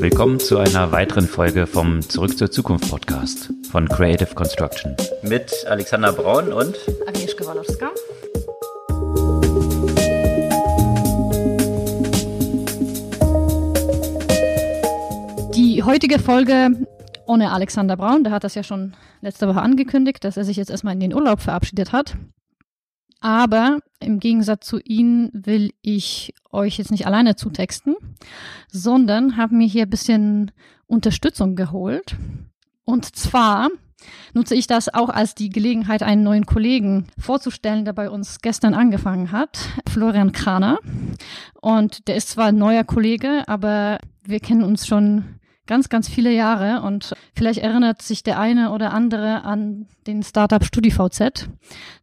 Willkommen zu einer weiteren Folge vom Zurück zur Zukunft Podcast von Creative Construction. Mit Alexander Braun und Agnieszka Walowska. Die heutige Folge ohne Alexander Braun, der hat das ja schon letzte Woche angekündigt, dass er sich jetzt erstmal in den Urlaub verabschiedet hat. Aber im Gegensatz zu Ihnen will ich euch jetzt nicht alleine zutexten, sondern habe mir hier ein bisschen Unterstützung geholt. Und zwar nutze ich das auch als die Gelegenheit, einen neuen Kollegen vorzustellen, der bei uns gestern angefangen hat, Florian Kraner. Und der ist zwar ein neuer Kollege, aber wir kennen uns schon ganz, ganz viele Jahre und vielleicht erinnert sich der eine oder andere an den Startup StudiVZ.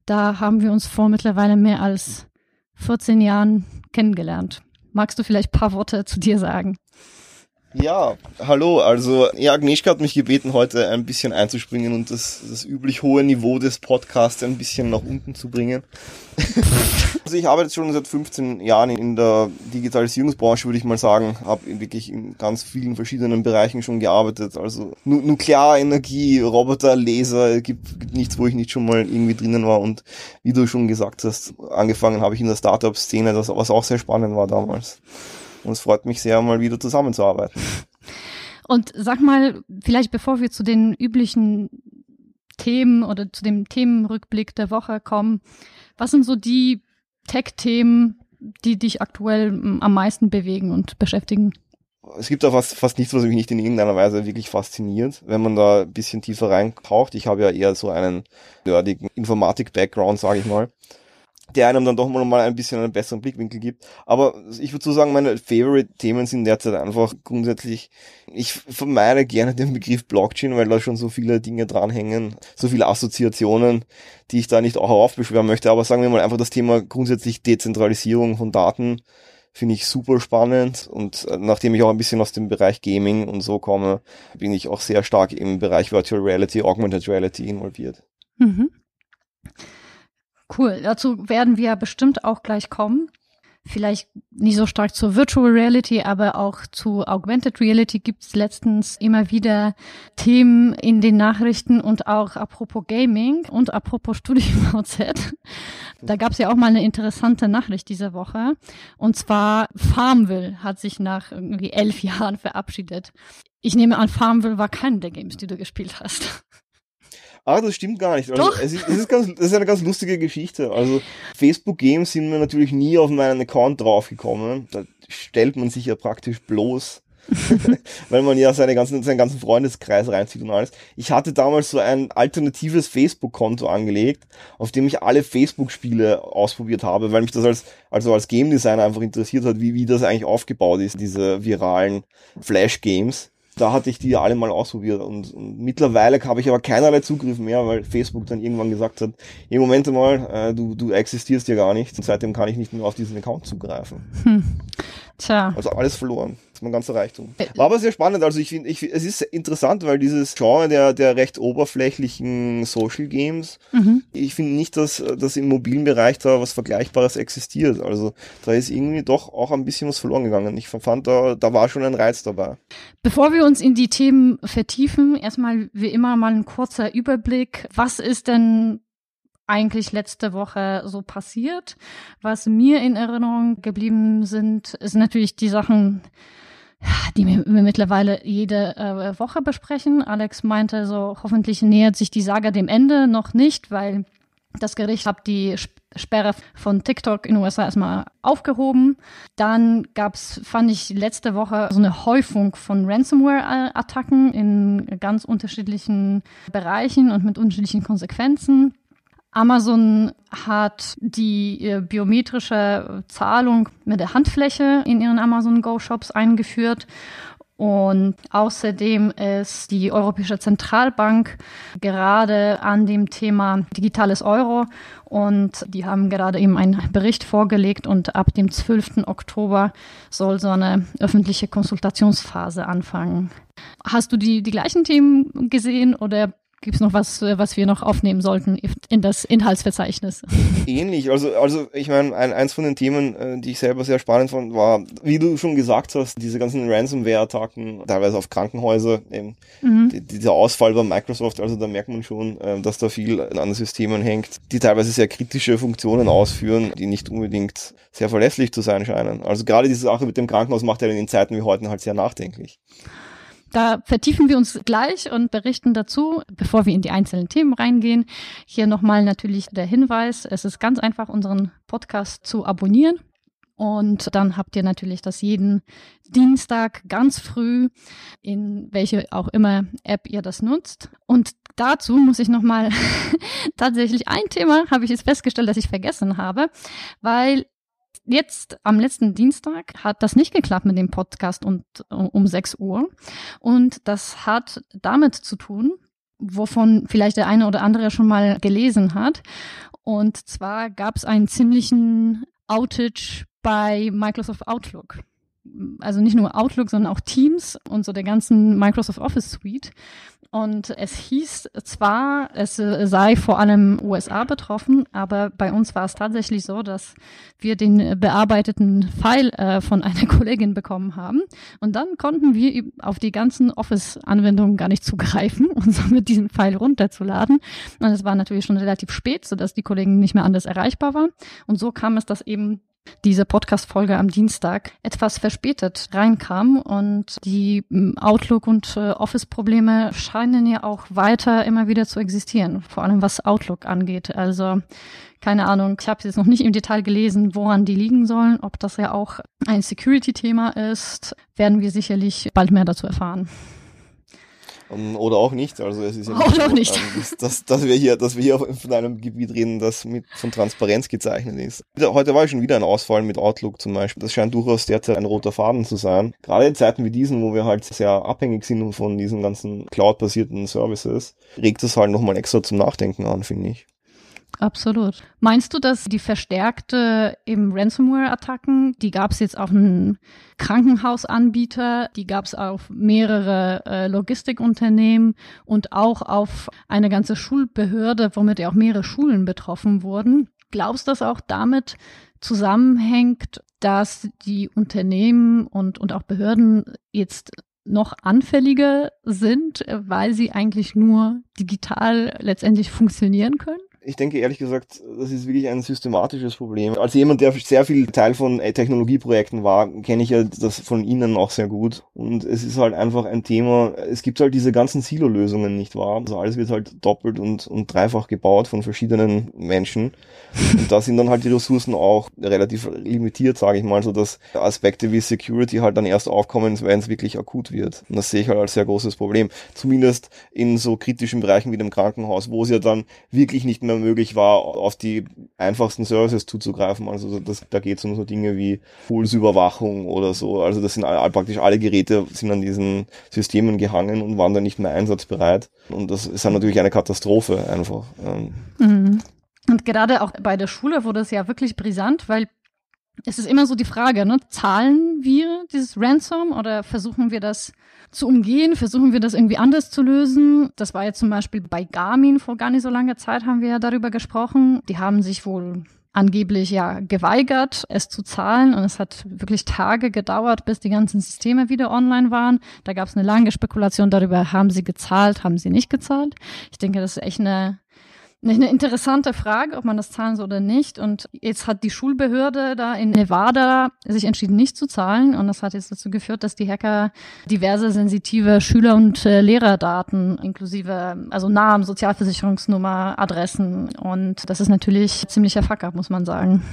Da haben wir uns vor mittlerweile mehr als 14 Jahren kennengelernt. Magst du vielleicht paar Worte zu dir sagen? Ja, hallo. Also, ja, Agnieszka hat mich gebeten, heute ein bisschen einzuspringen und das, das üblich hohe Niveau des Podcasts ein bisschen nach unten zu bringen. also, ich arbeite schon seit 15 Jahren in der Digitalisierungsbranche, würde ich mal sagen. Habe wirklich in ganz vielen verschiedenen Bereichen schon gearbeitet. Also, nu Nuklearenergie, Roboter, Laser, gibt, gibt nichts, wo ich nicht schon mal irgendwie drinnen war. Und wie du schon gesagt hast, angefangen habe ich in der Startup-Szene, was auch sehr spannend war damals. Und es freut mich sehr, mal wieder zusammenzuarbeiten. Und sag mal, vielleicht bevor wir zu den üblichen Themen oder zu dem Themenrückblick der Woche kommen, was sind so die Tech-Themen, die dich aktuell am meisten bewegen und beschäftigen? Es gibt da fast, fast nichts, was mich nicht in irgendeiner Weise wirklich fasziniert, wenn man da ein bisschen tiefer reintaucht. Ich habe ja eher so einen nerdigen Informatik-Background, sage ich mal der einem dann doch mal, mal ein bisschen einen besseren Blickwinkel gibt. Aber ich würde so sagen, meine Favorite-Themen sind derzeit einfach grundsätzlich, ich vermeide gerne den Begriff Blockchain, weil da schon so viele Dinge dranhängen, so viele Assoziationen, die ich da nicht auch aufbeschwören möchte. Aber sagen wir mal einfach das Thema grundsätzlich Dezentralisierung von Daten finde ich super spannend und äh, nachdem ich auch ein bisschen aus dem Bereich Gaming und so komme, bin ich auch sehr stark im Bereich Virtual Reality, Augmented Reality involviert. Mhm. Cool, dazu werden wir bestimmt auch gleich kommen. Vielleicht nicht so stark zur Virtual Reality, aber auch zu Augmented Reality gibt es letztens immer wieder Themen in den Nachrichten und auch apropos Gaming und apropos StudiVZ. Da gab es ja auch mal eine interessante Nachricht diese Woche. Und zwar Farmville hat sich nach irgendwie elf Jahren verabschiedet. Ich nehme an, Farmville war kein der Games, die du gespielt hast. Ah, das stimmt gar nicht. Also, es, ist, es ist ganz, das ist eine ganz lustige Geschichte. Also Facebook Games sind mir natürlich nie auf meinen Account draufgekommen. Da stellt man sich ja praktisch bloß. weil man ja seine ganzen, seinen ganzen Freundeskreis reinzieht und alles. Ich hatte damals so ein alternatives Facebook-Konto angelegt, auf dem ich alle Facebook-Spiele ausprobiert habe, weil mich das als, also als Game Designer einfach interessiert hat, wie, wie das eigentlich aufgebaut ist, diese viralen Flash-Games da hatte ich die alle mal ausprobiert und, und mittlerweile habe ich aber keinerlei Zugriff mehr, weil Facebook dann irgendwann gesagt hat, im Moment mal, äh, du, du existierst ja gar nicht und seitdem kann ich nicht mehr auf diesen Account zugreifen. Hm. Tja. Also alles verloren mein ganzer Reichtum. Äh, War aber sehr spannend. Also ich finde, ich, es ist interessant, weil dieses Genre der, der recht oberflächlichen Social Games, mhm. ich finde nicht, dass, dass im mobilen Bereich da was Vergleichbares existiert. Also da ist irgendwie doch auch ein bisschen was verloren gegangen. Ich fand, da, da war schon ein Reiz dabei. Bevor wir uns in die Themen vertiefen, erstmal wie immer mal ein kurzer Überblick. Was ist denn eigentlich letzte Woche so passiert. Was mir in Erinnerung geblieben sind, ist natürlich die Sachen, die wir, mittlerweile jede äh, Woche besprechen. Alex meinte so, hoffentlich nähert sich die Saga dem Ende noch nicht, weil das Gericht hat die Sperre von TikTok in den USA erstmal aufgehoben. Dann gab's, fand ich letzte Woche so eine Häufung von Ransomware-Attacken in ganz unterschiedlichen Bereichen und mit unterschiedlichen Konsequenzen. Amazon hat die äh, biometrische Zahlung mit der Handfläche in ihren Amazon Go Shops eingeführt. Und außerdem ist die Europäische Zentralbank gerade an dem Thema digitales Euro und die haben gerade eben einen Bericht vorgelegt und ab dem 12. Oktober soll so eine öffentliche Konsultationsphase anfangen. Hast du die, die gleichen Themen gesehen oder Gibt es noch was, äh, was wir noch aufnehmen sollten in das Inhaltsverzeichnis? Ähnlich. Also, also ich meine, ein, eins von den Themen, äh, die ich selber sehr spannend fand, war, wie du schon gesagt hast, diese ganzen Ransomware-Attacken, teilweise auf Krankenhäuser, eben, mhm. die, dieser Ausfall bei Microsoft, also da merkt man schon, äh, dass da viel an Systemen hängt, die teilweise sehr kritische Funktionen ausführen, die nicht unbedingt sehr verlässlich zu sein scheinen. Also gerade diese Sache mit dem Krankenhaus macht ja in den Zeiten wie heute halt sehr nachdenklich. Da vertiefen wir uns gleich und berichten dazu, bevor wir in die einzelnen Themen reingehen. Hier nochmal natürlich der Hinweis, es ist ganz einfach, unseren Podcast zu abonnieren. Und dann habt ihr natürlich das jeden Dienstag ganz früh, in welche auch immer App ihr das nutzt. Und dazu muss ich nochmal tatsächlich ein Thema, habe ich jetzt festgestellt, dass ich vergessen habe, weil jetzt am letzten Dienstag hat das nicht geklappt mit dem Podcast und, um 6 Uhr. Und das hat damit zu tun, wovon vielleicht der eine oder andere schon mal gelesen hat. Und zwar gab es einen ziemlichen Outage bei Microsoft Outlook also nicht nur Outlook, sondern auch Teams und so der ganzen Microsoft Office Suite. Und es hieß zwar, es sei vor allem USA betroffen, aber bei uns war es tatsächlich so, dass wir den bearbeiteten File äh, von einer Kollegin bekommen haben. Und dann konnten wir auf die ganzen Office-Anwendungen gar nicht zugreifen und somit diesen File runterzuladen. Und es war natürlich schon relativ spät, sodass die Kollegin nicht mehr anders erreichbar war. Und so kam es, dass eben diese Podcast-Folge am Dienstag etwas verspätet reinkam und die hm, Outlook- und äh, Office-Probleme scheinen ja auch weiter immer wieder zu existieren, vor allem was Outlook angeht. Also keine Ahnung, ich habe jetzt noch nicht im Detail gelesen, woran die liegen sollen. Ob das ja auch ein Security-Thema ist, werden wir sicherlich bald mehr dazu erfahren. Ähm, oder auch nicht. Also es ist ja nicht, so, nicht. Ähm, dass, dass, dass, wir hier, dass wir hier von einem Gebiet reden, das mit von Transparenz gezeichnet ist. Heute war schon wieder ein Ausfall mit Outlook zum Beispiel. Das scheint durchaus derzeit ein roter Faden zu sein. Gerade in Zeiten wie diesen, wo wir halt sehr abhängig sind von diesen ganzen Cloud-basierten Services, regt das halt nochmal extra zum Nachdenken an, finde ich. Absolut. Meinst du, dass die verstärkte eben Ransomware-Attacken, die gab es jetzt auf einen Krankenhausanbieter, die gab es auf mehrere äh, Logistikunternehmen und auch auf eine ganze Schulbehörde, womit ja auch mehrere Schulen betroffen wurden. Glaubst du, dass auch damit zusammenhängt, dass die Unternehmen und, und auch Behörden jetzt noch anfälliger sind, weil sie eigentlich nur digital letztendlich funktionieren können? Ich denke ehrlich gesagt, das ist wirklich ein systematisches Problem. Als jemand, der sehr viel Teil von äh, Technologieprojekten war, kenne ich ja das von Ihnen auch sehr gut. Und es ist halt einfach ein Thema, es gibt halt diese ganzen Silo-Lösungen, nicht wahr? Also alles wird halt doppelt und, und dreifach gebaut von verschiedenen Menschen. Und da sind dann halt die Ressourcen auch relativ limitiert, sage ich mal, so dass Aspekte wie Security halt dann erst aufkommen, wenn es wirklich akut wird. Und das sehe ich halt als sehr großes Problem. Zumindest in so kritischen Bereichen wie dem Krankenhaus, wo es ja dann wirklich nicht mehr mehr möglich war, auf die einfachsten Services zuzugreifen. Also das, da geht es um so Dinge wie Pulsüberwachung oder so. Also das sind all, praktisch alle Geräte sind an diesen Systemen gehangen und waren dann nicht mehr einsatzbereit. Und das ist dann natürlich eine Katastrophe einfach. Ähm. Mhm. Und gerade auch bei der Schule wurde es ja wirklich brisant, weil es ist immer so die Frage, ne? zahlen wir dieses Ransom oder versuchen wir das zu umgehen, versuchen wir das irgendwie anders zu lösen. Das war jetzt zum Beispiel bei Garmin vor gar nicht so langer Zeit haben wir ja darüber gesprochen. Die haben sich wohl angeblich ja geweigert, es zu zahlen. Und es hat wirklich Tage gedauert, bis die ganzen Systeme wieder online waren. Da gab es eine lange Spekulation darüber, haben sie gezahlt, haben sie nicht gezahlt. Ich denke, das ist echt eine eine interessante Frage, ob man das zahlen soll oder nicht. Und jetzt hat die Schulbehörde da in Nevada sich entschieden, nicht zu zahlen. Und das hat jetzt dazu geführt, dass die Hacker diverse sensitive Schüler- und äh, Lehrerdaten inklusive, also Namen, Sozialversicherungsnummer, Adressen. Und das ist natürlich ziemlicher Fuck-up, muss man sagen.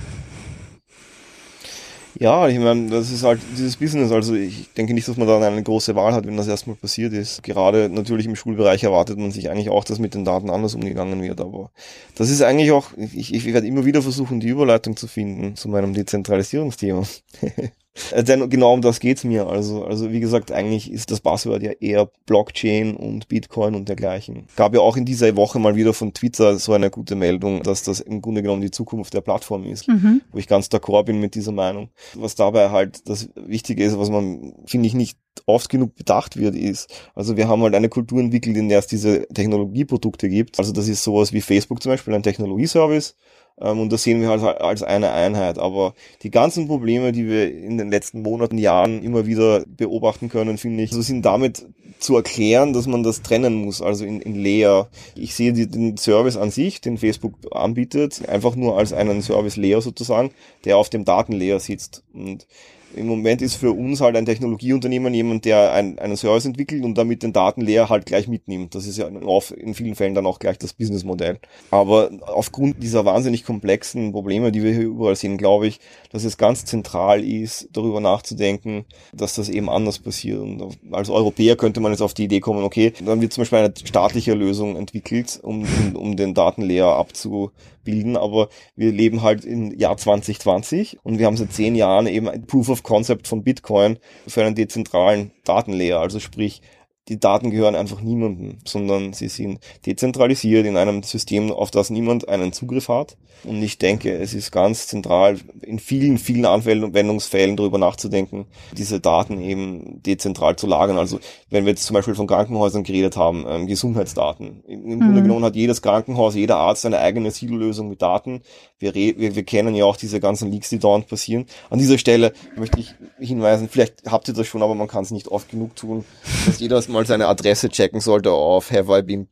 Ja, ich meine, das ist halt dieses Business. Also ich denke nicht, dass man da eine große Wahl hat, wenn das erstmal passiert ist. Gerade natürlich im Schulbereich erwartet man sich eigentlich auch, dass mit den Daten anders umgegangen wird. Aber das ist eigentlich auch, ich, ich werde immer wieder versuchen, die Überleitung zu finden zu meinem Dezentralisierungsthema. Äh, denn genau um das geht's mir. Also, also wie gesagt, eigentlich ist das Passwort ja eher Blockchain und Bitcoin und dergleichen. Gab ja auch in dieser Woche mal wieder von Twitter so eine gute Meldung, dass das im Grunde genommen die Zukunft der Plattform ist, mhm. wo ich ganz d'accord bin mit dieser Meinung. Was dabei halt das Wichtige ist, was man, finde ich, nicht oft genug bedacht wird, ist, also wir haben halt eine Kultur entwickelt, in der es diese Technologieprodukte gibt. Also das ist sowas wie Facebook zum Beispiel, ein Technologieservice und das sehen wir halt als eine Einheit. Aber die ganzen Probleme, die wir in den letzten Monaten, Jahren immer wieder beobachten können, finde ich, so sind damit zu erklären, dass man das trennen muss, also in, in Layer. Ich sehe die, den Service an sich, den Facebook anbietet, einfach nur als einen Service Layer sozusagen, der auf dem Datenlayer sitzt. Und im Moment ist für uns halt ein Technologieunternehmen jemand, der ein, einen Service entwickelt und damit den Datenlayer halt gleich mitnimmt. Das ist ja in vielen Fällen dann auch gleich das Businessmodell. Aber aufgrund dieser wahnsinnig komplexen Probleme, die wir hier überall sehen, glaube ich, dass es ganz zentral ist, darüber nachzudenken, dass das eben anders passiert. Und als Europäer könnte man jetzt auf die Idee kommen, okay, dann wird zum Beispiel eine staatliche Lösung entwickelt, um, um, um den Datenlayer abzu bilden, aber wir leben halt im Jahr 2020 und wir haben seit zehn Jahren eben ein Proof of Concept von Bitcoin für einen dezentralen Datenlayer, also sprich die Daten gehören einfach niemandem, sondern sie sind dezentralisiert in einem System, auf das niemand einen Zugriff hat. Und ich denke, es ist ganz zentral, in vielen, vielen Anwendungsfällen darüber nachzudenken, diese Daten eben dezentral zu lagern. Also wenn wir jetzt zum Beispiel von Krankenhäusern geredet haben, ähm, Gesundheitsdaten. Im, im mhm. Grunde genommen hat jedes Krankenhaus, jeder Arzt eine eigene Silo-Lösung mit Daten. Wir, wir, wir kennen ja auch diese ganzen Leaks, die dauernd passieren. An dieser Stelle möchte ich hinweisen, vielleicht habt ihr das schon, aber man kann es nicht oft genug tun, dass jeder mal seine Adresse checken sollte auf Have I Been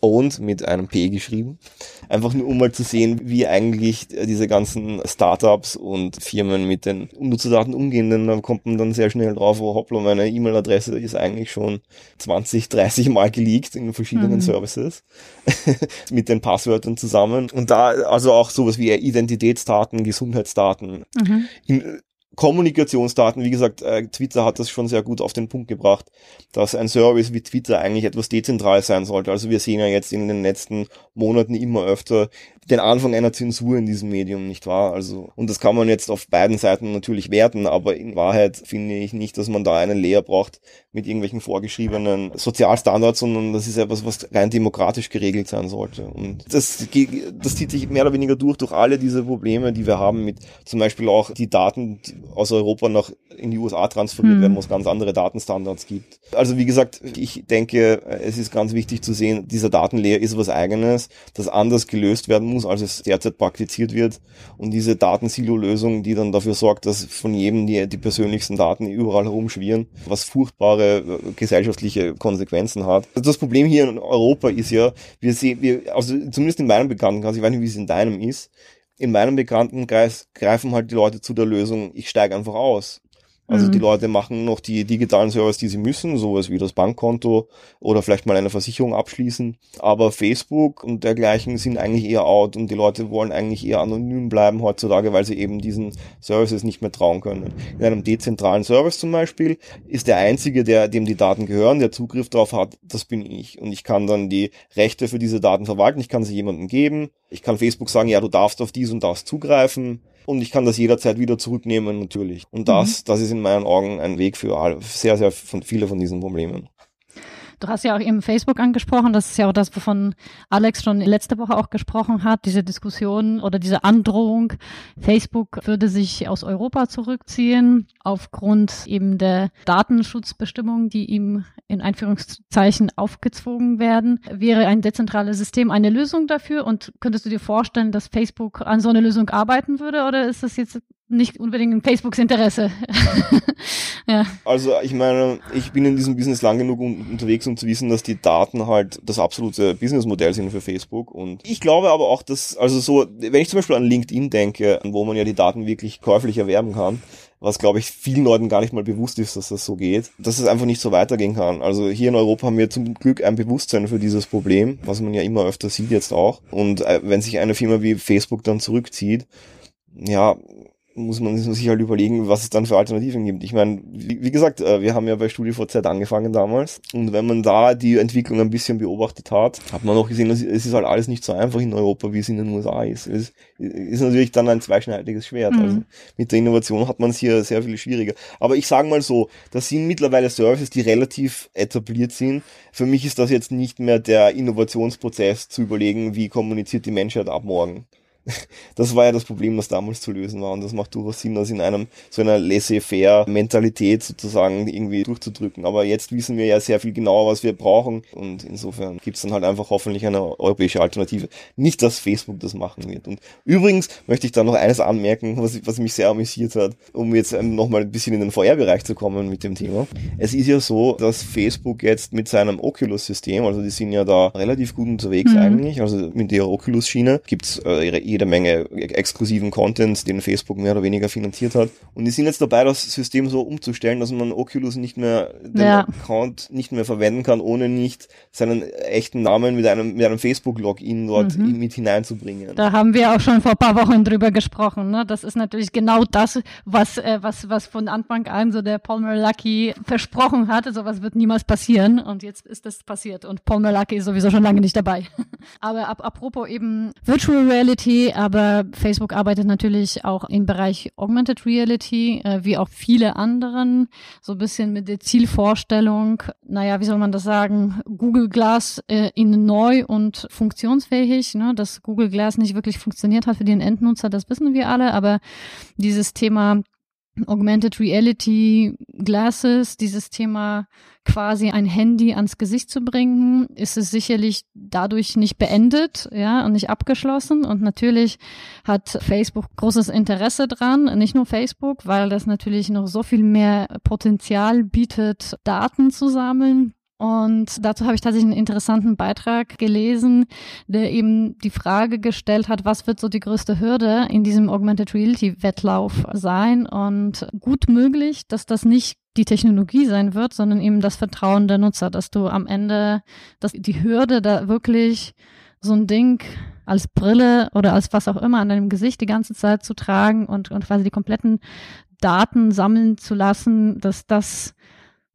Owned mit einem P geschrieben. Einfach nur, um mal zu sehen, wie eigentlich diese ganzen Startups und Firmen mit den Nutzerdaten umgehen, denn da kommt man dann sehr schnell drauf, oh hoppla, meine E-Mail-Adresse ist eigentlich schon 20, 30 Mal geleakt in verschiedenen mhm. Services mit den Passwörtern zusammen. Und da also auch sowas wie Identitätsdaten, Gesundheitsdaten. Mhm. In, Kommunikationsdaten, wie gesagt, äh, Twitter hat das schon sehr gut auf den Punkt gebracht, dass ein Service wie Twitter eigentlich etwas dezentral sein sollte. Also wir sehen ja jetzt in den letzten Monaten immer öfter den Anfang einer Zensur in diesem Medium, nicht wahr? Also, und das kann man jetzt auf beiden Seiten natürlich werten, aber in Wahrheit finde ich nicht, dass man da einen Lehrer braucht mit irgendwelchen vorgeschriebenen Sozialstandards, sondern das ist etwas, was rein demokratisch geregelt sein sollte. Und das, das zieht sich mehr oder weniger durch, durch alle diese Probleme, die wir haben mit zum Beispiel auch die Daten aus Europa nach in die USA transferiert hm. werden, wo es ganz andere Datenstandards gibt. Also wie gesagt, ich denke, es ist ganz wichtig zu sehen, dieser Datenlayer ist was eigenes, das anders gelöst werden muss, als es derzeit praktiziert wird. Und diese Datensilo-Lösung, die dann dafür sorgt, dass von jedem die, die persönlichsten Daten überall herumschwirren, was furchtbare äh, gesellschaftliche Konsequenzen hat. Das Problem hier in Europa ist ja, wir sehen, wir, also zumindest in meinem Bekanntenkreis, ich weiß nicht, wie es in deinem ist, in meinem Bekanntenkreis greifen halt die Leute zu der Lösung, ich steige einfach aus. Also mhm. die Leute machen noch die digitalen Services, die sie müssen, sowas wie das Bankkonto oder vielleicht mal eine Versicherung abschließen. Aber Facebook und dergleichen sind eigentlich eher out und die Leute wollen eigentlich eher anonym bleiben heutzutage, weil sie eben diesen Services nicht mehr trauen können. In einem dezentralen Service zum Beispiel ist der einzige, der dem die Daten gehören, der Zugriff darauf hat, das bin ich. Und ich kann dann die Rechte für diese Daten verwalten, ich kann sie jemandem geben. Ich kann Facebook sagen, ja, du darfst auf dies und das zugreifen und ich kann das jederzeit wieder zurücknehmen natürlich. Und das, mhm. das ist in meinen Augen ein Weg für sehr, sehr von, viele von diesen Problemen. Du hast ja auch eben Facebook angesprochen. Das ist ja auch das, wovon Alex schon letzte Woche auch gesprochen hat. Diese Diskussion oder diese Androhung. Facebook würde sich aus Europa zurückziehen aufgrund eben der Datenschutzbestimmungen, die ihm in Einführungszeichen aufgezwungen werden. Wäre ein dezentrales System eine Lösung dafür? Und könntest du dir vorstellen, dass Facebook an so eine Lösung arbeiten würde? Oder ist das jetzt nicht unbedingt in Facebooks Interesse. ja. Also ich meine, ich bin in diesem Business lang genug unterwegs, um zu wissen, dass die Daten halt das absolute Businessmodell sind für Facebook. Und ich glaube aber auch, dass, also so, wenn ich zum Beispiel an LinkedIn denke, wo man ja die Daten wirklich käuflich erwerben kann, was glaube ich vielen Leuten gar nicht mal bewusst ist, dass das so geht, dass es einfach nicht so weitergehen kann. Also hier in Europa haben wir zum Glück ein Bewusstsein für dieses Problem, was man ja immer öfter sieht jetzt auch. Und äh, wenn sich eine Firma wie Facebook dann zurückzieht, ja, muss man sich halt überlegen, was es dann für Alternativen gibt. Ich meine, wie, wie, gesagt, äh, wir haben ja bei StudiVZ angefangen damals und wenn man da die Entwicklung ein bisschen beobachtet hat, hat man auch gesehen, es ist halt alles nicht so einfach in Europa, wie es in den USA ist. Es ist natürlich dann ein zweischneidiges Schwert. Mhm. Also mit der Innovation hat man es hier sehr viel schwieriger. Aber ich sage mal so, das sind mittlerweile Services, die relativ etabliert sind. Für mich ist das jetzt nicht mehr der Innovationsprozess zu überlegen, wie kommuniziert die Menschheit ab morgen. Das war ja das Problem, das damals zu lösen war. Und das macht durchaus Sinn, das in einem so einer laissez-faire Mentalität sozusagen irgendwie durchzudrücken. Aber jetzt wissen wir ja sehr viel genauer, was wir brauchen. Und insofern gibt es dann halt einfach hoffentlich eine europäische Alternative. Nicht, dass Facebook das machen wird. Und übrigens möchte ich da noch eines anmerken, was, was mich sehr amüsiert hat, um jetzt nochmal ein bisschen in den VR-Bereich zu kommen mit dem Thema. Es ist ja so, dass Facebook jetzt mit seinem Oculus-System, also die sind ja da relativ gut unterwegs mhm. eigentlich, also mit der Oculus-Schiene, gibt's äh, ihre jede Menge exklusiven Content, den Facebook mehr oder weniger finanziert hat. Und die sind jetzt dabei, das System so umzustellen, dass man Oculus nicht mehr, den ja. Account nicht mehr verwenden kann, ohne nicht seinen echten Namen mit einem, mit einem Facebook-Login dort mhm. mit hineinzubringen. Da haben wir auch schon vor ein paar Wochen drüber gesprochen. Ne? Das ist natürlich genau das, was, äh, was, was von Anfang an so der Paul Merlucky versprochen hatte. Sowas wird niemals passieren. Und jetzt ist das passiert. Und Paul Merlucky ist sowieso schon lange nicht dabei. Aber ab, apropos eben Virtual Reality, aber Facebook arbeitet natürlich auch im Bereich Augmented Reality, äh, wie auch viele anderen, so ein bisschen mit der Zielvorstellung, naja, wie soll man das sagen, Google Glass äh, in neu und funktionsfähig, ne? dass Google Glass nicht wirklich funktioniert hat für den Endnutzer, das wissen wir alle, aber dieses Thema Augmented Reality Glasses, dieses Thema quasi ein Handy ans Gesicht zu bringen, ist es sicherlich dadurch nicht beendet, ja, und nicht abgeschlossen. Und natürlich hat Facebook großes Interesse dran, nicht nur Facebook, weil das natürlich noch so viel mehr Potenzial bietet, Daten zu sammeln, und dazu habe ich tatsächlich einen interessanten Beitrag gelesen, der eben die Frage gestellt hat, was wird so die größte Hürde in diesem Augmented Reality Wettlauf sein? Und gut möglich, dass das nicht die Technologie sein wird, sondern eben das Vertrauen der Nutzer, dass du am Ende, dass die Hürde da wirklich so ein Ding als Brille oder als was auch immer an deinem Gesicht die ganze Zeit zu tragen und, und quasi die kompletten Daten sammeln zu lassen, dass das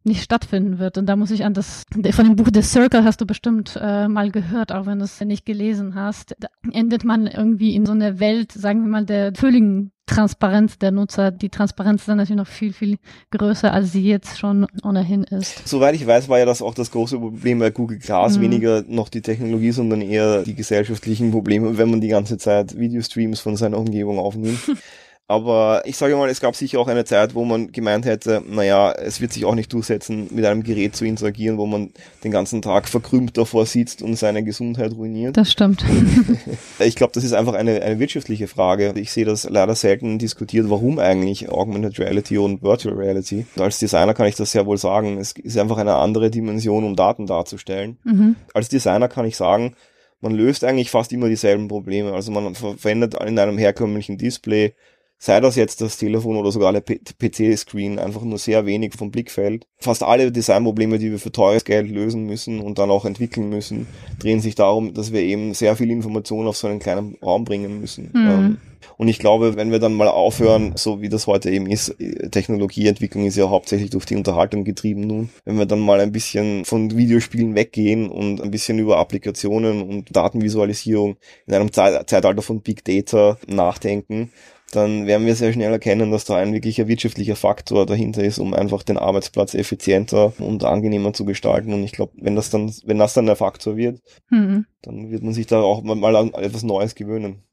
nicht stattfinden wird. Und da muss ich an das, von dem Buch The Circle hast du bestimmt äh, mal gehört, auch wenn du es nicht gelesen hast. Da endet man irgendwie in so einer Welt, sagen wir mal, der völligen Transparenz der Nutzer. Die Transparenz ist dann natürlich noch viel, viel größer, als sie jetzt schon ohnehin ist. Soweit ich weiß, war ja das auch das große Problem bei Google Glass. Mhm. Weniger noch die Technologie, sondern eher die gesellschaftlichen Probleme, wenn man die ganze Zeit Videostreams von seiner Umgebung aufnimmt. Aber ich sage mal, es gab sicher auch eine Zeit, wo man gemeint hätte, naja, es wird sich auch nicht durchsetzen, mit einem Gerät zu interagieren, wo man den ganzen Tag verkrümmt davor sitzt und seine Gesundheit ruiniert. Das stimmt. ich glaube, das ist einfach eine, eine wirtschaftliche Frage. Ich sehe das leider selten diskutiert, warum eigentlich Augmented Reality und Virtual Reality. Als Designer kann ich das sehr wohl sagen. Es ist einfach eine andere Dimension, um Daten darzustellen. Mhm. Als Designer kann ich sagen, man löst eigentlich fast immer dieselben Probleme. Also man verwendet in einem herkömmlichen Display sei das jetzt das Telefon oder sogar der PC-Screen, einfach nur sehr wenig vom Blickfeld. Fast alle Designprobleme, die wir für teures Geld lösen müssen und dann auch entwickeln müssen, drehen sich darum, dass wir eben sehr viel Information auf so einen kleinen Raum bringen müssen. Mhm. Ähm, und ich glaube, wenn wir dann mal aufhören, so wie das heute eben ist, Technologieentwicklung ist ja hauptsächlich durch die Unterhaltung getrieben nun, wenn wir dann mal ein bisschen von Videospielen weggehen und ein bisschen über Applikationen und Datenvisualisierung in einem Zeitalter von Big Data nachdenken, dann werden wir sehr schnell erkennen, dass da ein wirklicher wirtschaftlicher Faktor dahinter ist, um einfach den Arbeitsplatz effizienter und angenehmer zu gestalten. Und ich glaube, wenn das dann, wenn das dann der Faktor wird, mhm. dann wird man sich da auch mal an etwas Neues gewöhnen.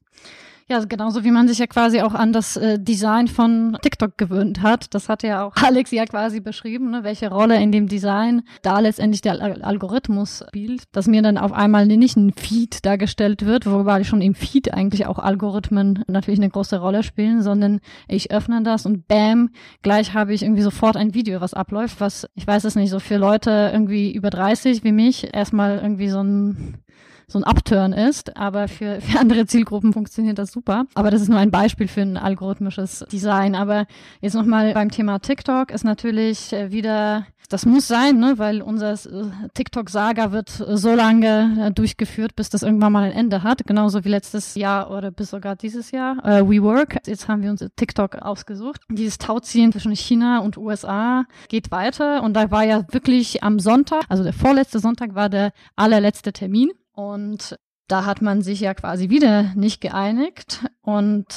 Ja, genauso wie man sich ja quasi auch an das äh, Design von TikTok gewöhnt hat. Das hat ja auch Alex ja quasi beschrieben, ne, welche Rolle in dem Design da letztendlich der Al Algorithmus spielt. Dass mir dann auf einmal nicht ein Feed dargestellt wird, wobei schon im Feed eigentlich auch Algorithmen natürlich eine große Rolle spielen, sondern ich öffne das und bam, gleich habe ich irgendwie sofort ein Video, was abläuft, was, ich weiß es nicht, so für Leute irgendwie über 30 wie mich erstmal irgendwie so ein so ein Upturn ist, aber für, für andere Zielgruppen funktioniert das super. Aber das ist nur ein Beispiel für ein algorithmisches Design. Aber jetzt nochmal beim Thema TikTok ist natürlich äh, wieder das muss sein, ne? weil unser äh, TikTok-Saga wird so lange äh, durchgeführt, bis das irgendwann mal ein Ende hat. Genauso wie letztes Jahr oder bis sogar dieses Jahr. Äh, WeWork. Jetzt haben wir uns TikTok ausgesucht. Dieses Tauziehen zwischen China und USA geht weiter. Und da war ja wirklich am Sonntag, also der vorletzte Sonntag war der allerletzte Termin. Und da hat man sich ja quasi wieder nicht geeinigt. Und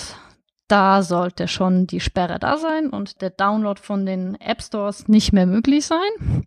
da sollte schon die Sperre da sein und der Download von den App Stores nicht mehr möglich sein.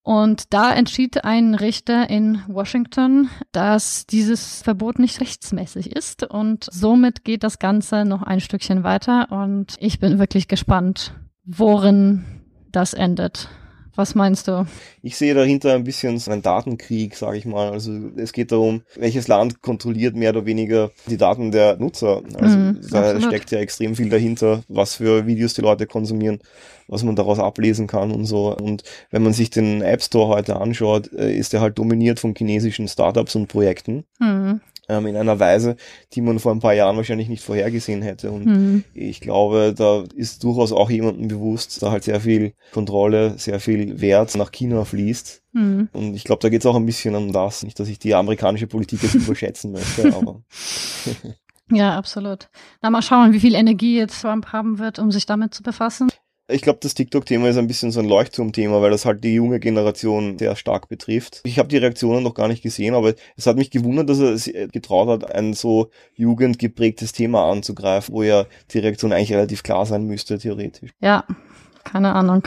Und da entschied ein Richter in Washington, dass dieses Verbot nicht rechtsmäßig ist. Und somit geht das Ganze noch ein Stückchen weiter. Und ich bin wirklich gespannt, worin das endet. Was meinst du? Ich sehe dahinter ein bisschen so einen Datenkrieg, sage ich mal. Also es geht darum, welches Land kontrolliert mehr oder weniger die Daten der Nutzer. Also mm, da absolut. steckt ja extrem viel dahinter, was für Videos die Leute konsumieren, was man daraus ablesen kann und so. Und wenn man sich den App Store heute anschaut, äh, ist er halt dominiert von chinesischen Startups und Projekten. Mm ähm, in einer Weise, die man vor ein paar Jahren wahrscheinlich nicht vorhergesehen hätte. Und mhm. ich glaube, da ist durchaus auch jemandem bewusst, da halt sehr viel Kontrolle, sehr viel Wert nach China fließt. Mhm. Und ich glaube, da geht es auch ein bisschen um das. Nicht, dass ich die amerikanische Politik jetzt überschätzen möchte, aber. Ja, absolut. Na, mal schauen, wie viel Energie jetzt Trump haben wird, um sich damit zu befassen. Ich glaube, das TikTok-Thema ist ein bisschen so ein Leuchtturm-Thema, weil das halt die junge Generation sehr stark betrifft. Ich habe die Reaktionen noch gar nicht gesehen, aber es hat mich gewundert, dass er es getraut hat, ein so jugendgeprägtes Thema anzugreifen, wo ja die Reaktion eigentlich relativ klar sein müsste, theoretisch. Ja, keine Ahnung.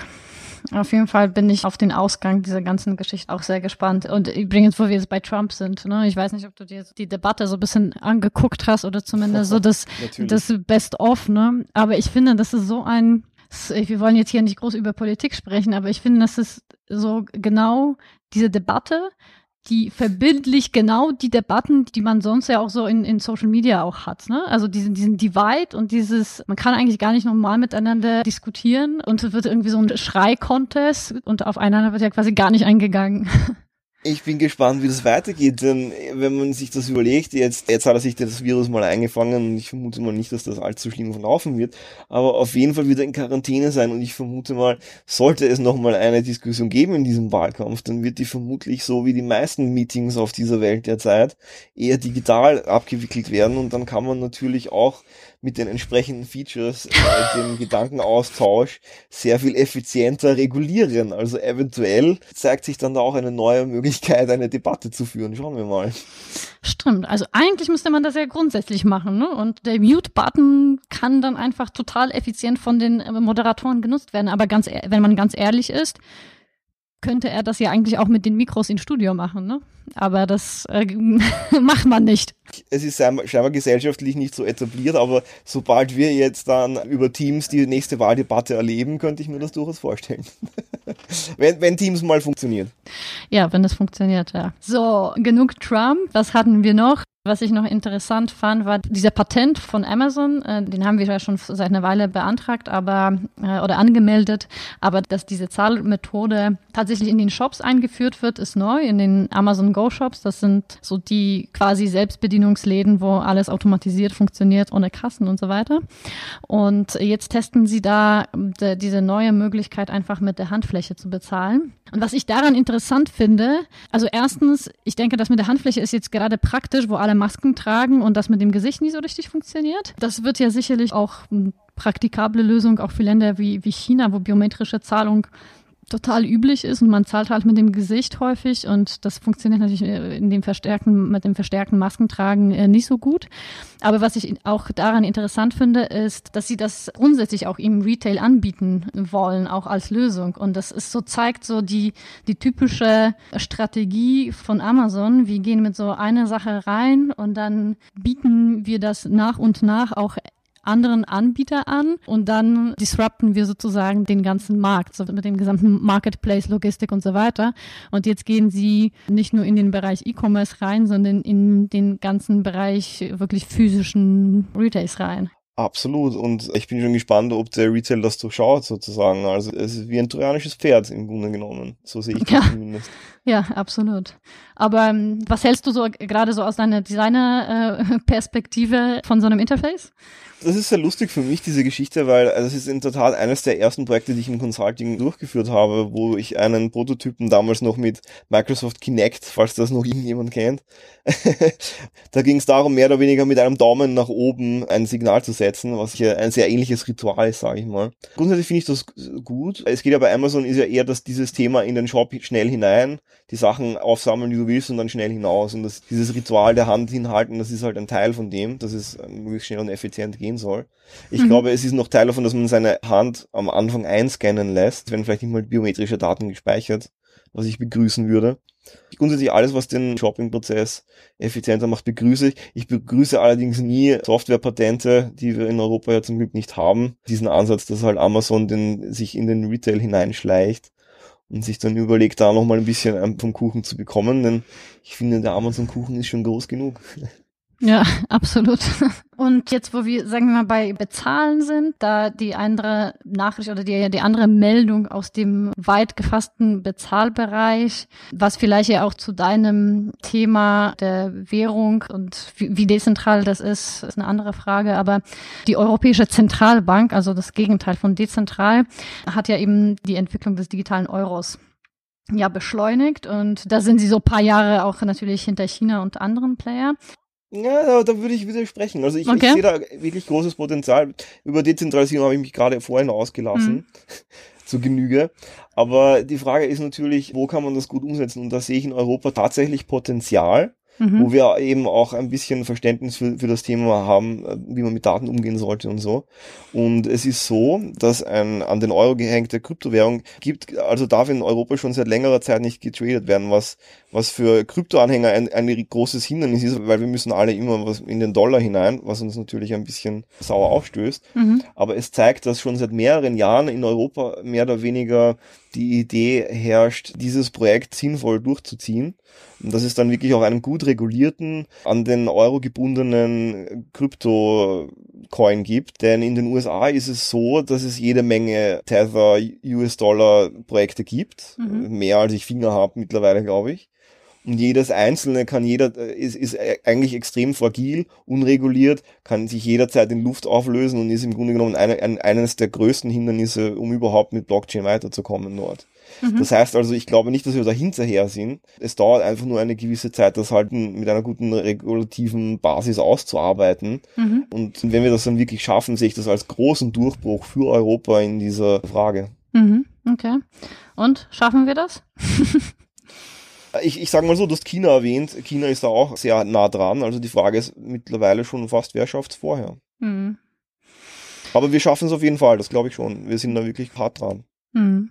Auf jeden Fall bin ich auf den Ausgang dieser ganzen Geschichte auch sehr gespannt. Und übrigens, wo wir jetzt bei Trump sind, ne, ich weiß nicht, ob du dir die Debatte so ein bisschen angeguckt hast oder zumindest so das, das Best-of, ne? Aber ich finde, das ist so ein wir wollen jetzt hier nicht groß über Politik sprechen, aber ich finde, das ist so genau diese Debatte, die verbindlich genau die Debatten, die man sonst ja auch so in, in Social Media auch hat. Ne? Also diesen, diesen Divide und dieses, man kann eigentlich gar nicht normal miteinander diskutieren und es wird irgendwie so ein Schrei-Contest und aufeinander wird ja quasi gar nicht eingegangen. Ich bin gespannt, wie das weitergeht, denn wenn man sich das überlegt, jetzt, jetzt hat er sich das Virus mal eingefangen und ich vermute mal nicht, dass das allzu schlimm verlaufen wird, aber auf jeden Fall wird er in Quarantäne sein und ich vermute mal, sollte es nochmal eine Diskussion geben in diesem Wahlkampf, dann wird die vermutlich so wie die meisten Meetings auf dieser Welt derzeit eher digital abgewickelt werden und dann kann man natürlich auch mit den entsprechenden Features, äh, dem Gedankenaustausch sehr viel effizienter regulieren. Also eventuell zeigt sich dann da auch eine neue Möglichkeit, eine Debatte zu führen. Schauen wir mal. Stimmt. Also eigentlich müsste man das ja grundsätzlich machen. Ne? Und der Mute-Button kann dann einfach total effizient von den äh, Moderatoren genutzt werden. Aber ganz, wenn man ganz ehrlich ist, könnte er das ja eigentlich auch mit den Mikros im Studio machen, ne? Aber das äh, macht man nicht. Es ist scheinbar gesellschaftlich nicht so etabliert, aber sobald wir jetzt dann über Teams die nächste Wahldebatte erleben, könnte ich mir das durchaus vorstellen. wenn, wenn Teams mal funktioniert. Ja, wenn das funktioniert, ja. So, genug Trump. Was hatten wir noch? Was ich noch interessant fand, war dieser Patent von Amazon. Äh, den haben wir ja schon seit einer Weile beantragt, aber äh, oder angemeldet. Aber dass diese Zahlmethode tatsächlich in den Shops eingeführt wird, ist neu. In den Amazon Go Shops, das sind so die quasi Selbstbedienungsläden, wo alles automatisiert funktioniert, ohne Kassen und so weiter. Und jetzt testen sie da de, diese neue Möglichkeit, einfach mit der Handfläche zu bezahlen. Und was ich daran interessant finde, also erstens, ich denke, das mit der Handfläche ist jetzt gerade praktisch, wo alle Masken tragen und das mit dem Gesicht nicht so richtig funktioniert. Das wird ja sicherlich auch eine praktikable Lösung auch für Länder wie, wie China, wo biometrische Zahlung total üblich ist und man zahlt halt mit dem Gesicht häufig und das funktioniert natürlich in dem verstärkten, mit dem verstärkten Maskentragen äh, nicht so gut. Aber was ich auch daran interessant finde, ist, dass sie das grundsätzlich auch im Retail anbieten wollen, auch als Lösung. Und das ist so, zeigt so die, die typische Strategie von Amazon. Wir gehen mit so einer Sache rein und dann bieten wir das nach und nach auch anderen Anbieter an und dann disrupten wir sozusagen den ganzen Markt, so mit dem gesamten Marketplace, Logistik und so weiter. Und jetzt gehen sie nicht nur in den Bereich E-Commerce rein, sondern in den ganzen Bereich wirklich physischen Retails rein. Absolut. Und ich bin schon gespannt, ob der Retail das durchschaut, sozusagen. Also es ist wie ein trojanisches Pferd im Grunde genommen. So sehe ich das ja. zumindest. Ja, absolut. Aber ähm, was hältst du so gerade so aus deiner Designer-Perspektive äh, von so einem Interface? Das ist sehr lustig für mich, diese Geschichte, weil das ist in Tat eines der ersten Projekte, die ich im Consulting durchgeführt habe, wo ich einen Prototypen damals noch mit Microsoft Kinect, falls das noch irgendjemand kennt, da ging es darum, mehr oder weniger mit einem Daumen nach oben ein Signal zu setzen, was hier ein sehr ähnliches Ritual ist, sage ich mal. Grundsätzlich finde ich das gut. Es geht ja bei Amazon ist ja eher, dass dieses Thema in den Shop schnell hinein, die Sachen aufsammeln, die du willst und dann schnell hinaus. Und das, dieses Ritual der Hand hinhalten, das ist halt ein Teil von dem, dass es möglichst schnell und effizient gehen soll. Ich mhm. glaube, es ist noch Teil davon, dass man seine Hand am Anfang einscannen lässt, wenn vielleicht nicht mal biometrische Daten gespeichert, was ich begrüßen würde. Grundsätzlich alles, was den Shopping-Prozess effizienter macht, begrüße ich. Ich begrüße allerdings nie Softwarepatente, die wir in Europa ja zum Glück nicht haben. Diesen Ansatz, dass halt Amazon den, sich in den Retail hineinschleicht und sich dann überlegt, da nochmal ein bisschen vom Kuchen zu bekommen, denn ich finde, der Amazon-Kuchen ist schon groß genug. Ja, absolut. Und jetzt, wo wir, sagen wir mal, bei Bezahlen sind, da die andere Nachricht oder die, die andere Meldung aus dem weit gefassten Bezahlbereich, was vielleicht ja auch zu deinem Thema der Währung und wie, wie dezentral das ist, ist eine andere Frage. Aber die Europäische Zentralbank, also das Gegenteil von dezentral, hat ja eben die Entwicklung des digitalen Euros ja beschleunigt und da sind sie so paar Jahre auch natürlich hinter China und anderen Player. Ja, da, da würde ich widersprechen. Also ich, okay. ich sehe da wirklich großes Potenzial. Über Dezentralisierung habe ich mich gerade vorhin ausgelassen. Mhm. zu Genüge. Aber die Frage ist natürlich, wo kann man das gut umsetzen? Und da sehe ich in Europa tatsächlich Potenzial mhm. wo wir eben auch ein bisschen Verständnis für, für das Thema haben, äh, wie man mit Daten umgehen sollte und so. Und es ist so, dass ein an den Euro gehängte Kryptowährung gibt, also darf in Europa schon seit längerer Zeit nicht getradet werden, was, was für Kryptoanhänger ein, ein großes Hindernis ist, weil wir müssen alle immer was in den Dollar hinein, was uns natürlich ein bisschen sauer aufstößt. Mhm. Aber es zeigt, dass schon seit mehreren Jahren in Europa mehr oder weniger die Idee herrscht, dieses Projekt sinnvoll durchzuziehen. Und dass es dann wirklich auch einen gut regulierten, an den Euro gebundenen Krypto-Coin gibt. Denn in den USA ist es so, dass es jede Menge Tether US-Dollar-Projekte gibt. Mhm. Mehr als ich Finger habe mittlerweile, glaube ich. Und jedes einzelne kann jeder, ist, ist eigentlich extrem fragil, unreguliert, kann sich jederzeit in Luft auflösen und ist im Grunde genommen eine, ein, eines der größten Hindernisse, um überhaupt mit Blockchain weiterzukommen dort. Mhm. Das heißt also, ich glaube nicht, dass wir da hinterher sind. Es dauert einfach nur eine gewisse Zeit, das halt mit einer guten regulativen Basis auszuarbeiten. Mhm. Und wenn wir das dann wirklich schaffen, sehe ich das als großen Durchbruch für Europa in dieser Frage. Mhm. Okay. Und schaffen wir das? Ich, ich sage mal so, du hast China erwähnt. China ist da auch sehr nah dran. Also die Frage ist mittlerweile schon fast, wer schafft es vorher? Mhm. Aber wir schaffen es auf jeden Fall, das glaube ich schon. Wir sind da wirklich hart dran. Mhm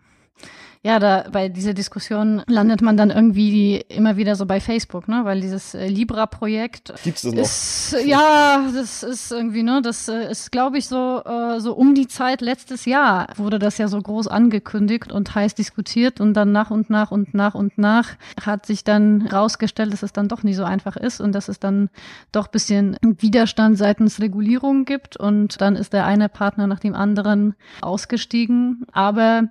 ja, da bei dieser Diskussion landet man dann irgendwie immer wieder so bei Facebook, ne? Weil dieses äh, Libra-Projekt gibt's das noch? Ist, ja, das ist irgendwie, ne? Das äh, ist, glaube ich, so äh, so um die Zeit letztes Jahr wurde das ja so groß angekündigt und heiß diskutiert und dann nach und nach und nach und nach hat sich dann rausgestellt, dass es dann doch nicht so einfach ist und dass es dann doch bisschen Widerstand seitens Regulierung gibt und dann ist der eine Partner nach dem anderen ausgestiegen, aber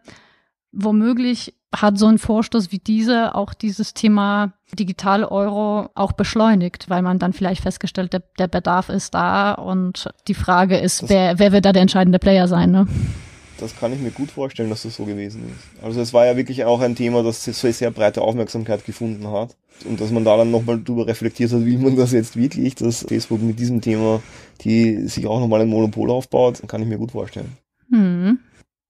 womöglich hat so ein Vorstoß wie dieser auch dieses Thema digitale Euro auch beschleunigt, weil man dann vielleicht festgestellt, der, der Bedarf ist da und die Frage ist, wer, wer wird da der entscheidende Player sein, ne? Das kann ich mir gut vorstellen, dass das so gewesen ist. Also es war ja wirklich auch ein Thema, das so sehr breite Aufmerksamkeit gefunden hat. Und dass man da dann nochmal drüber reflektiert hat, wie man das jetzt wirklich, dass Facebook mit diesem Thema, die sich auch nochmal ein Monopol aufbaut, kann ich mir gut vorstellen. Hm.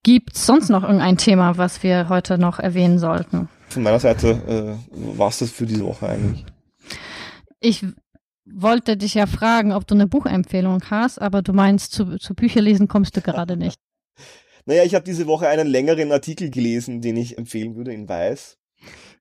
Gibt es sonst noch irgendein Thema, was wir heute noch erwähnen sollten? Von meiner Seite äh, war es das für diese Woche eigentlich. Ich wollte dich ja fragen, ob du eine Buchempfehlung hast, aber du meinst, zu, zu Bücherlesen kommst du gerade nicht. naja, ich habe diese Woche einen längeren Artikel gelesen, den ich empfehlen würde in Weiß.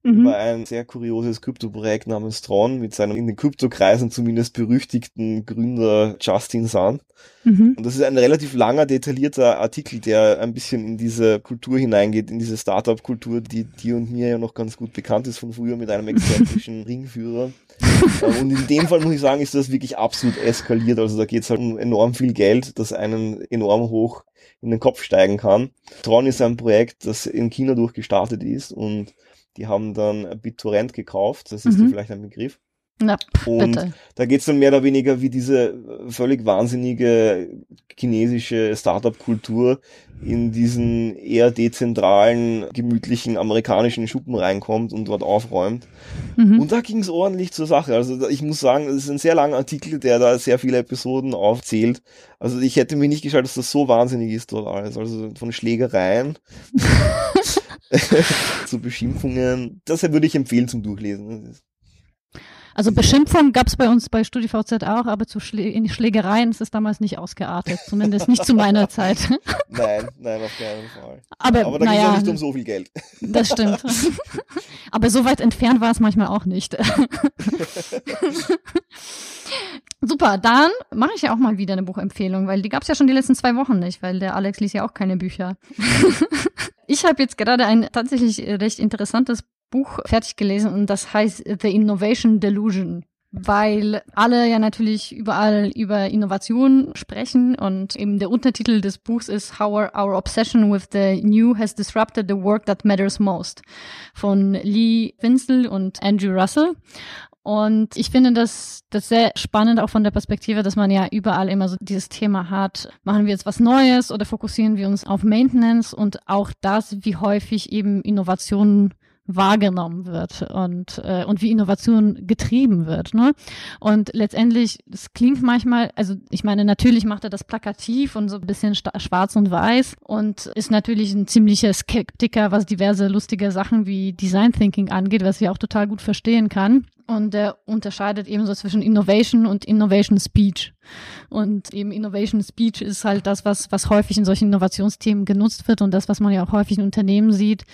Mhm. über ein sehr kurioses Kryptoprojekt namens Tron mit seinem in den Kryptokreisen zumindest berüchtigten Gründer Justin Sun. Mhm. Und das ist ein relativ langer, detaillierter Artikel, der ein bisschen in diese Kultur hineingeht, in diese Startup-Kultur, die dir und mir ja noch ganz gut bekannt ist von früher mit einem exzentrischen Ringführer. Und in dem Fall muss ich sagen, ist das wirklich absolut eskaliert. Also da geht es halt um enorm viel Geld, das einen enorm hoch in den Kopf steigen kann. Tron ist ein Projekt, das in China durchgestartet ist und die haben dann BitTorrent gekauft, das ist mhm. vielleicht ein Begriff. Na, und bitte. da geht es dann mehr oder weniger wie diese völlig wahnsinnige chinesische Startup-Kultur in diesen eher dezentralen, gemütlichen amerikanischen Schuppen reinkommt und dort aufräumt. Mhm. Und da ging es ordentlich zur Sache. Also ich muss sagen, es ist ein sehr langer Artikel, der da sehr viele Episoden aufzählt. Also ich hätte mir nicht geschaut, dass das so wahnsinnig ist dort alles. Also von Schlägereien zu Beschimpfungen. Das würde ich empfehlen zum Durchlesen. Also Beschimpfung gab es bei uns bei StudiVZ auch, aber zu Schlä in Schlägereien ist es damals nicht ausgeartet, zumindest nicht zu meiner Zeit. Nein, nein, auf keinen Fall. Aber, aber da naja, ging es nicht um so viel Geld. Das stimmt. aber so weit entfernt war es manchmal auch nicht. Super, dann mache ich ja auch mal wieder eine Buchempfehlung, weil die gab es ja schon die letzten zwei Wochen nicht, weil der Alex liest ja auch keine Bücher. Ich habe jetzt gerade ein tatsächlich recht interessantes Buch fertig gelesen und das heißt The Innovation Delusion weil alle ja natürlich überall über Innovation sprechen und eben der Untertitel des Buchs ist How Our Obsession with the New Has Disrupted the Work That Matters Most von Lee Winsel und Andrew Russell. Und ich finde das, das sehr spannend, auch von der Perspektive, dass man ja überall immer so dieses Thema hat. Machen wir jetzt was Neues oder fokussieren wir uns auf Maintenance und auch das, wie häufig eben Innovationen wahrgenommen wird und, äh, und wie Innovation getrieben wird. Ne? Und letztendlich, es klingt manchmal, also ich meine, natürlich macht er das plakativ und so ein bisschen schwarz und weiß und ist natürlich ein ziemlicher Skeptiker, was diverse lustige Sachen wie Design Thinking angeht, was ich auch total gut verstehen kann. Und er unterscheidet eben so zwischen Innovation und Innovation Speech. Und eben Innovation Speech ist halt das, was, was häufig in solchen Innovationsthemen genutzt wird und das, was man ja auch häufig in Unternehmen sieht.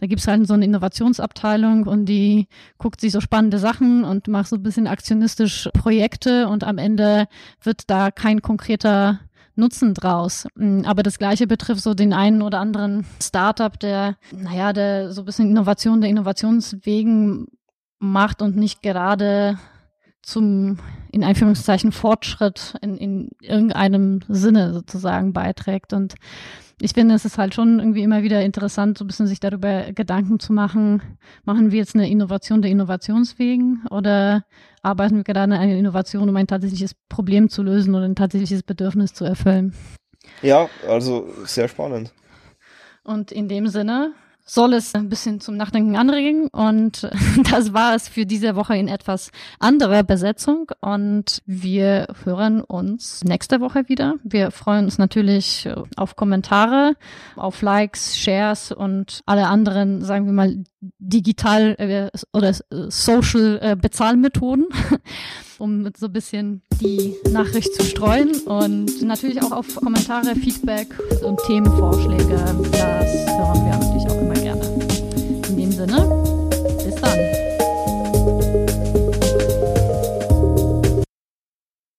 Da gibt's halt so eine Innovationsabteilung und die guckt sich so spannende Sachen und macht so ein bisschen aktionistisch Projekte und am Ende wird da kein konkreter Nutzen draus. Mm, aber das Gleiche betrifft so den einen oder anderen Startup, der, naja, der so ein bisschen Innovation der Innovationswegen macht und nicht gerade zum, in Einführungszeichen, Fortschritt in, in irgendeinem Sinne sozusagen beiträgt. Und ich finde, es ist halt schon irgendwie immer wieder interessant, so ein bisschen sich darüber Gedanken zu machen, machen wir jetzt eine Innovation der Innovationswegen oder arbeiten wir gerade an einer Innovation, um ein tatsächliches Problem zu lösen oder ein tatsächliches Bedürfnis zu erfüllen? Ja, also sehr spannend. Und in dem Sinne soll es ein bisschen zum Nachdenken anregen. Und das war es für diese Woche in etwas anderer Besetzung. Und wir hören uns nächste Woche wieder. Wir freuen uns natürlich auf Kommentare, auf Likes, Shares und alle anderen, sagen wir mal, digital äh, oder social äh, Bezahlmethoden. um so ein bisschen die Nachricht zu streuen und natürlich auch auf Kommentare, Feedback und Themenvorschläge. Das hören wir natürlich auch immer gerne. In dem Sinne,